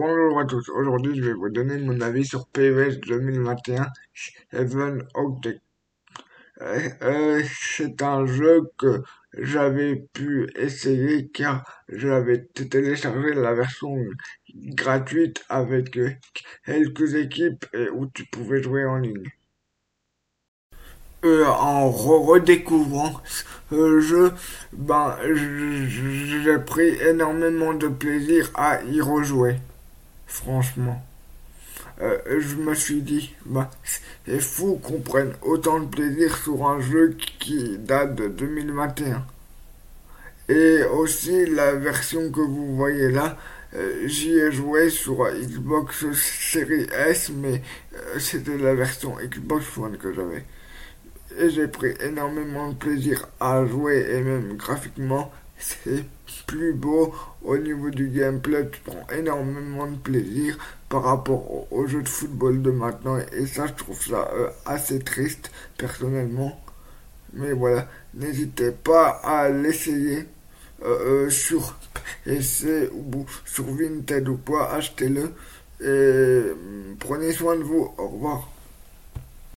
Bonjour à tous, aujourd'hui je vais vous donner mon avis sur PES 2021 Heaven Octet. Euh, euh, c'est un jeu que j'avais pu essayer car j'avais téléchargé la version gratuite avec euh, quelques équipes et où tu pouvais jouer en ligne. Euh, en redécouvrant ce jeu, ben, j'ai pris énormément de plaisir à y rejouer. Franchement. Euh, je me suis dit, ben, c'est fou qu'on prenne autant de plaisir sur un jeu qui date de 2021. Et aussi la version que vous voyez là, euh, j'y ai joué sur Xbox Series S, mais c'était la version Xbox One que j'avais et j'ai pris énormément de plaisir à jouer et même graphiquement c'est plus beau au niveau du gameplay, tu prends énormément de plaisir par rapport au, jeu de football de maintenant et ça je trouve ça euh, assez triste personnellement. Mais voilà, n'hésitez pas à l'essayer euh, euh, sur PC ou sur Vinted ou quoi, achetez-le et prenez soin de vous. Au revoir.